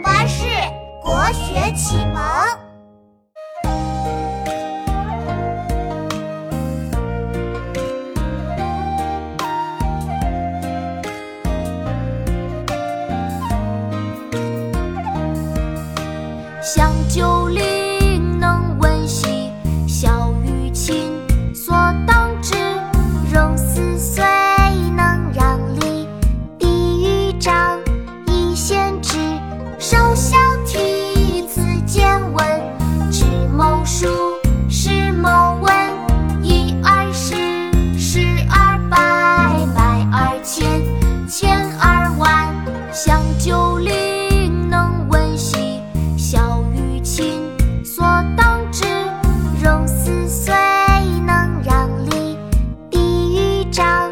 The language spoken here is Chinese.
巴士国学启蒙。香九龄能闻细，小于亲所当知。融四岁能让梨，首孝悌次见闻知某数识某文一而十十而百百而千千而万像九龄能温习孝于亲所当执融四岁能让梨悌于长